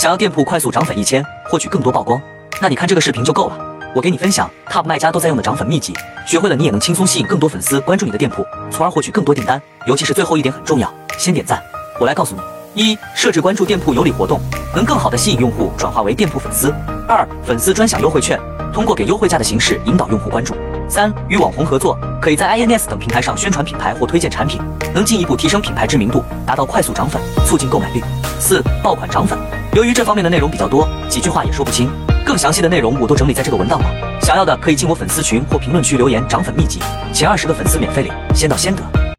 想要店铺快速涨粉一千，获取更多曝光，那你看这个视频就够了。我给你分享 Top 卖家都在用的涨粉秘籍，学会了你也能轻松吸引更多粉丝关注你的店铺，从而获取更多订单。尤其是最后一点很重要，先点赞。我来告诉你：一、设置关注店铺有礼活动，能更好的吸引用户转化为店铺粉丝；二、粉丝专享优惠券，通过给优惠价的形式引导用户关注；三、与网红合作，可以在 INS 等平台上宣传品牌或推荐产品，能进一步提升品牌知名度，达到快速涨粉，促进购买率；四、爆款涨粉，由于这方面的内容比较多，几句话也说不清。更详细的内容我都整理在这个文档了，想要的可以进我粉丝群或评论区留言“涨粉秘籍”，前二十个粉丝免费领，先到先得。